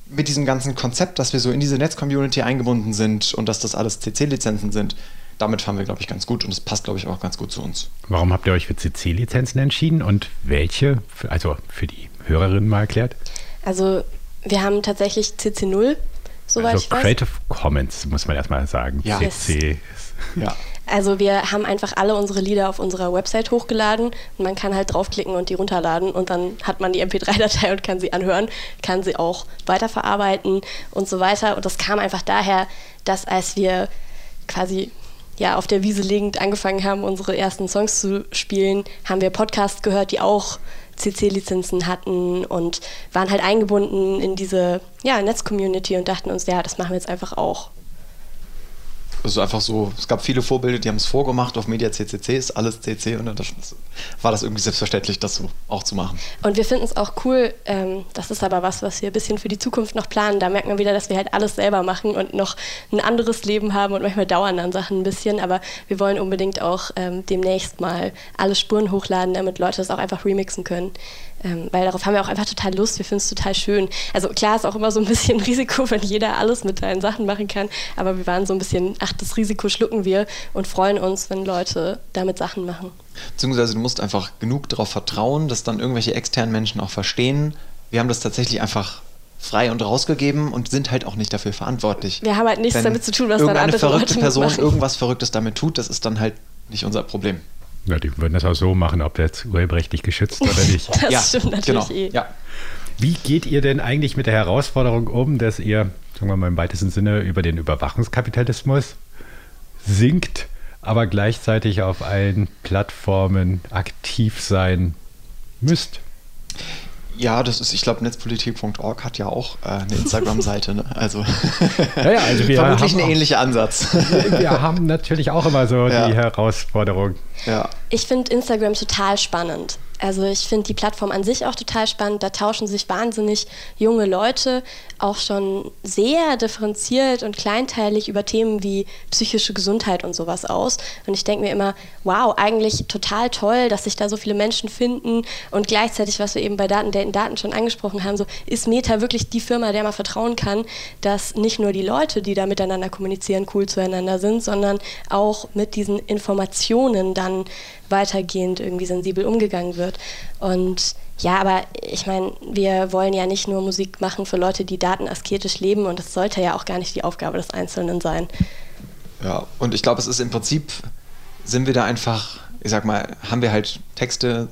S3: mit diesem ganzen Konzept, dass wir so in diese Netz-Community eingebunden sind und dass das alles CC-Lizenzen sind, damit fahren wir, glaube ich, ganz gut und es passt, glaube ich, auch ganz gut zu uns.
S1: Warum habt ihr euch für CC-Lizenzen entschieden und welche? Für- Also für die Hörerinnen mal erklärt.
S2: Also wir haben tatsächlich CC0, soweit
S1: also
S2: ich weiß.
S1: Creative Commons, muss man erstmal sagen.
S3: Ja.
S1: CC.
S3: Ja.
S2: Also wir haben einfach alle unsere Lieder auf unserer Website hochgeladen und man kann halt draufklicken und die runterladen und dann hat man die MP3-Datei und kann sie anhören, kann sie auch weiterverarbeiten und so weiter. Und das kam einfach daher, dass als wir quasi ja, auf der Wiese liegend angefangen haben, unsere ersten Songs zu spielen, haben wir Podcasts gehört, die auch CC-Lizenzen hatten und waren halt eingebunden in diese ja, Netz-Community und dachten uns, ja, das machen wir jetzt einfach auch.
S3: Also einfach so, es gab viele Vorbilder, die haben es vorgemacht, auf Media CCC ist alles CC und dann war das irgendwie selbstverständlich, das so auch zu machen.
S2: Und wir finden es auch cool, ähm, das ist aber was, was wir ein bisschen für die Zukunft noch planen. Da merkt man wieder, dass wir halt alles selber machen und noch ein anderes Leben haben und manchmal dauern dann Sachen ein bisschen. Aber wir wollen unbedingt auch ähm, demnächst mal alle Spuren hochladen, damit Leute das auch einfach remixen können. Ähm, weil darauf haben wir auch einfach total Lust, wir finden es total schön. Also klar ist auch immer so ein bisschen Risiko, wenn jeder alles mit seinen Sachen machen kann, aber wir waren so ein bisschen, ach, das Risiko schlucken wir und freuen uns, wenn Leute damit Sachen machen.
S3: Beziehungsweise du musst einfach genug darauf vertrauen, dass dann irgendwelche externen Menschen auch verstehen. Wir haben das tatsächlich einfach frei und rausgegeben und sind halt auch nicht dafür verantwortlich.
S2: Wir haben halt nichts
S3: Wenn
S2: damit zu tun, was dann andere
S3: verrückte
S2: Leute
S3: Person
S2: machen.
S3: irgendwas Verrücktes damit tut, das ist dann halt nicht unser Problem.
S1: Ja, die würden das auch so machen, ob der jetzt urheberrechtlich geschützt oder nicht.
S2: Das stimmt natürlich
S3: genau.
S2: eh.
S3: Ja.
S1: Wie geht ihr denn eigentlich mit der Herausforderung um, dass ihr, sagen wir mal im weitesten Sinne, über den Überwachungskapitalismus singt, aber gleichzeitig auf allen Plattformen aktiv sein müsst?
S3: Ja, das ist, ich glaube, netzpolitik.org hat ja auch äh, eine Instagram-Seite. Ne? Also,
S1: Ja, ja, also wir
S3: vermutlich
S1: haben
S3: ein
S1: auch-
S3: ähnlicher Ansatz.
S1: Wir haben natürlich auch immer so
S3: Ja.
S1: die Herausforderung.
S3: ja.
S2: Ich finde Instagram total spannend. Also ich finde die Plattform an sich auch total spannend. Da tauschen sich wahnsinnig junge Leute auch schon sehr differenziert und kleinteilig über Themen wie psychische Gesundheit und sowas aus. Und ich denke mir immer, wow, eigentlich total toll, dass sich da so viele Menschen finden. Und gleichzeitig, was wir eben bei Daten, Daten, Daten schon angesprochen haben, so ist Meta wirklich die Firma, der man vertrauen kann, dass nicht nur die Leute, die da miteinander kommunizieren, cool zueinander sind, sondern auch mit diesen Informationen dann weitergehend irgendwie sensibel umgegangen wird. Und ja, aber ich meine, wir wollen ja nicht nur Musik machen für Leute, die datenasketisch leben und das sollte ja auch gar nicht die Aufgabe des Einzelnen sein.
S3: Ja, und ich glaube, es ist im Prinzip, sind wir da einfach, ich sag mal, haben wir halt Texte,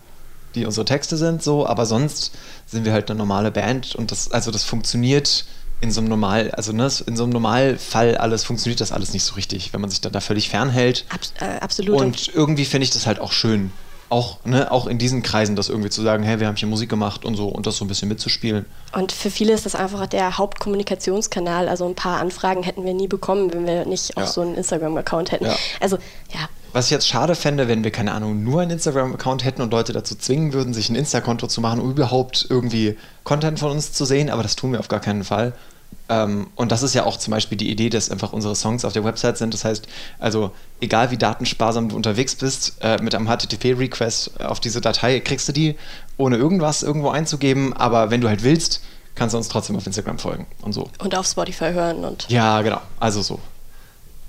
S3: die unsere Texte sind, so, aber sonst sind wir halt eine normale Band und das, also das funktioniert in so einem Normal, also ne, in so einem Normalfall alles funktioniert das alles nicht so richtig, wenn man sich da, da völlig fernhält.
S2: Abs äh, absolut.
S3: Und irgendwie finde ich das halt auch schön. Auch, ne, auch in diesen Kreisen das irgendwie zu sagen, hey, wir haben hier Musik gemacht und so und das so ein bisschen mitzuspielen.
S2: Und für viele ist das einfach der Hauptkommunikationskanal. Also ein paar Anfragen hätten wir nie bekommen, wenn wir nicht auch
S3: Ja.
S2: so einen Instagram-Account hätten.
S3: Ja.
S2: Also ja,
S3: Was ich jetzt schade fände, wenn wir, keine Ahnung, nur einen Instagram-Account hätten und Leute dazu zwingen würden, sich ein Insta-Konto zu machen, um überhaupt irgendwie Content von uns zu sehen, aber das tun wir auf gar keinen Fall. Ähm, und das ist ja auch zum Beispiel die Idee, dass einfach unsere Songs auf der Website sind. Das heißt, also egal wie datensparsam du unterwegs bist, äh, mit einem HTTP-Request auf diese Datei kriegst du die, ohne irgendwas irgendwo einzugeben. Aber wenn du halt willst, kannst du uns trotzdem auf Instagram folgen und so.
S2: und auf Spotify hören und
S3: Ja, genau. Also so.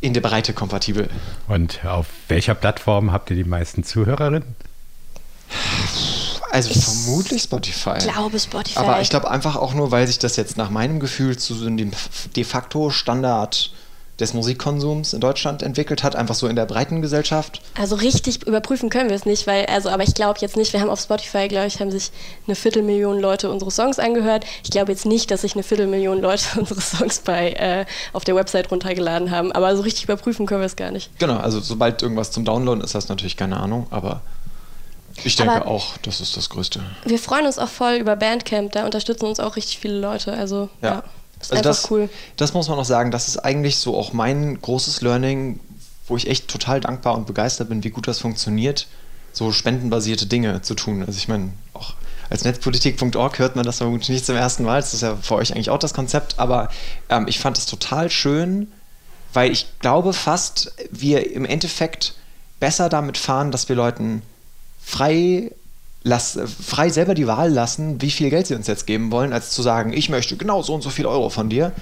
S3: In der Breite kompatibel.
S1: Und auf welcher Plattform habt ihr die meisten Zuhörerinnen?
S3: Also
S2: Ich
S3: vermutlich Spotify.
S2: glaube Spotify.
S3: Aber ich glaube einfach auch nur, weil sich das jetzt nach meinem Gefühl zu so einem de facto Standard des Musikkonsums in Deutschland entwickelt hat, einfach so in der breiten Gesellschaft.
S2: Also richtig überprüfen können wir es nicht, weil, also, aber ich glaube jetzt nicht, wir haben auf Spotify, glaube ich, haben sich eine Viertelmillion Leute unsere Songs angehört. Ich glaube jetzt nicht, dass sich eine Viertelmillion Leute unsere Songs bei, äh, auf der Website runtergeladen haben, aber so richtig überprüfen können wir es gar nicht.
S3: Genau, also sobald irgendwas zum Downloaden ist, das natürlich keine Ahnung, aber ich denke
S2: Aber-
S3: auch, das ist das Größte.
S2: Wir freuen uns auch voll über Bandcamp, da unterstützen uns auch richtig viele Leute, also ja,
S3: Ja.
S2: ist
S3: Also
S2: einfach
S3: das,
S2: cool.
S3: das muss man auch sagen, das ist eigentlich so auch mein großes Learning, wo ich echt total dankbar und begeistert bin, wie gut das funktioniert, so spendenbasierte Dinge zu tun. Also ich meine, auch als netzpolitik.org hört man das vermutlich nicht zum ersten Mal, das ist ja für euch eigentlich auch das Konzept, aber ähm, ich fand es total schön, weil ich glaube fast, wir im Endeffekt besser damit fahren, dass wir Leuten frei, lass, frei selber die Wahl lassen, wie viel Geld sie uns jetzt geben wollen, als zu sagen, ich möchte genau so und so viel Euro von dir.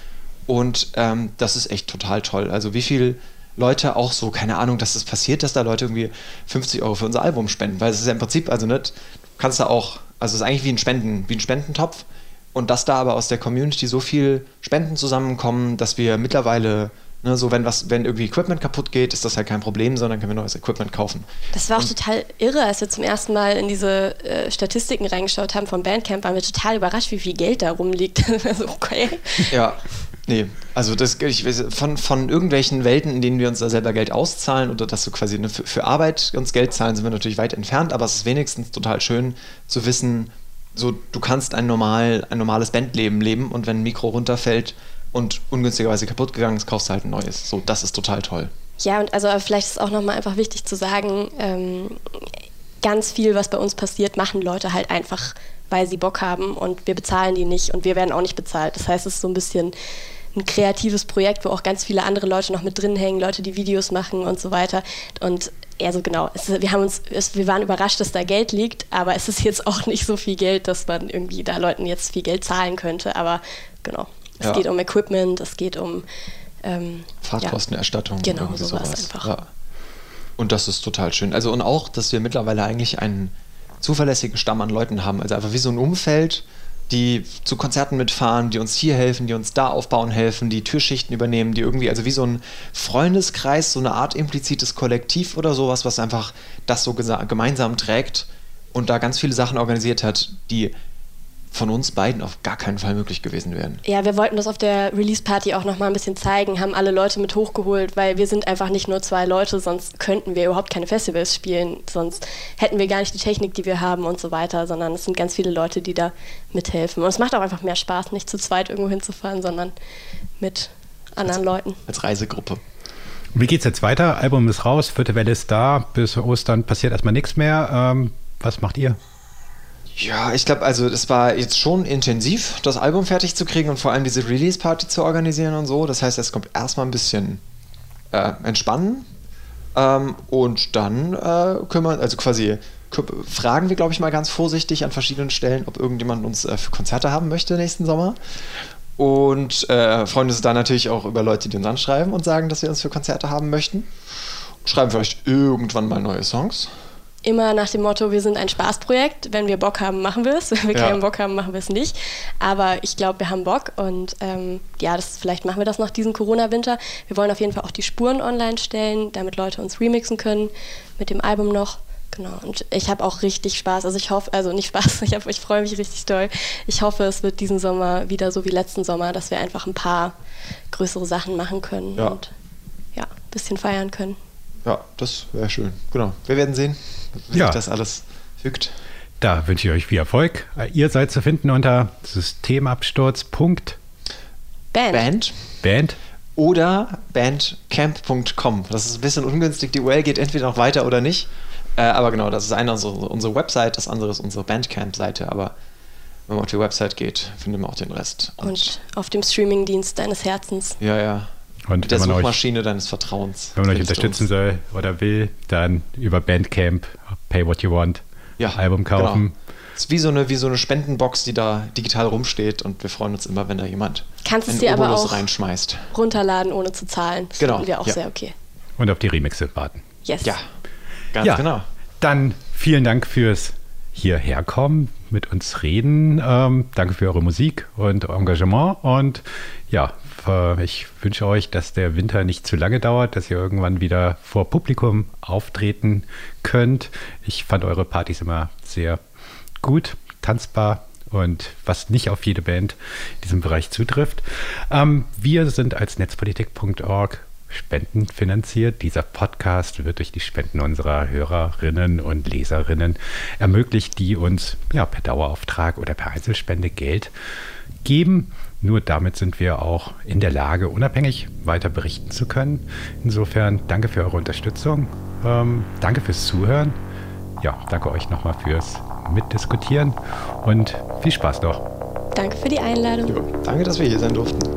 S3: Und ähm, das ist echt total toll. Also wie viel Leute auch so, keine Ahnung, dass es das passiert, dass da Leute irgendwie 50 Euro für unser Album spenden. Weil es ist ja im Prinzip, also nicht, du kannst da auch, also es ist eigentlich wie ein Spenden, wie ein Spendentopf. Und dass da aber aus der Community so viel Spenden zusammenkommen, dass wir mittlerweile, ne, so wenn was, wenn irgendwie Equipment kaputt geht, ist das halt kein Problem, sondern können wir neues Equipment kaufen.
S2: Das war auch total irre, als wir zum ersten Mal in diese äh, Statistiken reingeschaut haben vom Bandcamp, waren wir total überrascht, wie viel Geld da rumliegt. also, okay.
S3: Ja, nee, also das ich, weiß, von, von irgendwelchen Welten, in denen wir uns da selber Geld auszahlen oder dass wir quasi ne, für, für Arbeit uns Geld zahlen, sind wir natürlich weit entfernt, aber es ist wenigstens total schön zu wissen, so du kannst ein, normal, ein normales Bandleben leben und wenn ein Mikro runterfällt und ungünstigerweise kaputt gegangen ist, kaufst du halt ein neues. So, das ist total toll.
S2: Ja, und also vielleicht ist auch nochmal einfach wichtig zu sagen, ähm, ganz viel, was bei uns passiert, machen Leute halt einfach, weil sie Bock haben und wir bezahlen die nicht und wir werden auch nicht bezahlt. Das heißt, es ist so ein bisschen ein kreatives Projekt, wo auch ganz viele andere Leute noch mit drin hängen, Leute, die Videos machen und so weiter. Und also genau, es, wir haben uns, es, wir waren überrascht, dass da Geld liegt, aber es ist jetzt auch nicht so viel Geld, dass man irgendwie da Leuten jetzt viel Geld zahlen könnte. Aber genau, es
S3: Ja.
S2: geht um Equipment, es geht um ähm, ja.
S3: Fahrtkostenerstattung.
S2: Genau,
S3: irgendwie
S2: sowas einfach.
S3: Ja. Und das ist total schön. Also und auch, dass wir mittlerweile eigentlich einen zuverlässigen Stamm an Leuten haben. Also einfach wie so ein Umfeld, die zu Konzerten mitfahren, die uns hier helfen, die uns da aufbauen helfen, die Türschichten übernehmen, die irgendwie, also wie so ein Freundeskreis, so eine Art implizites Kollektiv oder sowas, was einfach das so gemeinsam trägt und da ganz viele Sachen organisiert hat, die von uns beiden auf gar keinen Fall möglich gewesen wären.
S2: Ja, wir wollten das auf der Release-Party auch nochmal ein bisschen zeigen, haben alle Leute mit hochgeholt, weil wir sind einfach nicht nur zwei Leute, sonst könnten wir überhaupt keine Festivals spielen, sonst hätten wir gar nicht die Technik, die wir haben und so weiter, sondern es sind ganz viele Leute, die da mithelfen. Und es macht auch einfach mehr Spaß, nicht zu zweit irgendwo hinzufahren, sondern mit anderen Leuten.
S3: Als Reisegruppe.
S1: Wie geht's jetzt weiter? Album ist raus, vierte Welle ist da, bis Ostern passiert erstmal nichts mehr. Ähm, was macht ihr?
S3: Ja, ich glaube, also das war jetzt schon intensiv, das Album fertig zu kriegen und vor allem diese Release-Party zu organisieren und so. Das heißt, es kommt erstmal ein bisschen äh, entspannen ähm, und dann äh, kümmern, also quasi fragen wir, glaube ich, mal ganz vorsichtig an verschiedenen Stellen, ob irgendjemand uns äh, für Konzerte haben möchte nächsten Sommer. Und äh, freuen uns dann natürlich auch über Leute, die uns anschreiben und sagen, dass wir uns für Konzerte haben möchten. Schreiben vielleicht irgendwann mal neue Songs.
S2: Immer nach dem Motto, wir sind ein Spaßprojekt. Wenn wir Bock haben, machen wir es. Wenn wir
S3: Ja.
S2: keinen Bock haben, machen wir es nicht. Aber ich glaube, wir haben Bock und ähm, ja, das, vielleicht machen wir das noch diesen Corona-Winter. Wir wollen auf jeden Fall auch die Spuren online stellen, damit Leute uns remixen können mit dem Album noch. Genau, und ich habe auch richtig Spaß. Also ich hoffe, also nicht Spaß, ich, hab- ich freue mich richtig doll. Ich hoffe, es wird diesen Sommer wieder so wie letzten Sommer, dass wir einfach ein paar größere Sachen machen können
S3: Ja.
S2: und ja, ein bisschen feiern können.
S3: Ja, das wäre schön. Genau. Wir werden sehen, wie
S1: Ja.
S3: sich das alles fügt.
S1: Da wünsche ich euch viel Erfolg. Ihr seid zu finden unter systemabsturz.band.
S2: Band.
S3: Band oder bandcamp.com. Das ist ein bisschen ungünstig. Die URL geht entweder noch weiter oder nicht. Äh, aber genau, das ist eine unsere, unsere Website, das andere ist unsere Bandcamp-Seite. Aber wenn man auf die Website geht, findet man auch den Rest.
S2: Und auf dem Streamingdienst deines Herzens.
S3: ja, ja.
S1: Und
S3: Mit der
S1: wenn man euch,
S3: Suchmaschine deines Vertrauens.
S1: wenn man euch unterstützen
S3: uns.
S1: soll oder will, dann über Bandcamp, Pay What You Want,
S3: Ja,
S1: Album kaufen.
S3: Genau. ist wie so, eine, wie so eine Spendenbox, die da digital rumsteht und wir freuen uns immer, wenn da jemand
S2: Kannst es
S3: einen
S2: dir aber auch
S3: reinschmeißt.
S2: runterladen, ohne zu zahlen. Das
S3: Genau,
S2: wir auch
S3: ja.
S2: sehr okay.
S1: Und auf die Remixe warten.
S2: Yes.
S3: Ja, ganz
S1: ja,
S3: genau.
S1: Dann vielen Dank fürs hierher kommen, mit uns reden. Ähm, danke für eure Musik und Engagement. Und ja, äh, ich wünsche euch, dass der Winter nicht zu lange dauert, dass ihr irgendwann wieder vor Publikum auftreten könnt. Ich fand eure Partys immer sehr gut, tanzbar und was nicht auf jede Band in diesem Bereich zutrifft. Ähm, wir sind als netzpolitik.org spendenfinanziert. Dieser Podcast wird durch die Spenden unserer Hörerinnen und Leserinnen ermöglicht, die uns ja, per Dauerauftrag oder per Einzelspende Geld geben. Nur damit sind wir auch in der Lage, unabhängig weiter berichten zu können. Insofern danke für eure Unterstützung. Ähm, danke fürs Zuhören. Ja, danke euch nochmal fürs Mitdiskutieren und viel Spaß noch.
S2: Danke für die Einladung.
S3: Jo, danke, dass wir hier sein durften.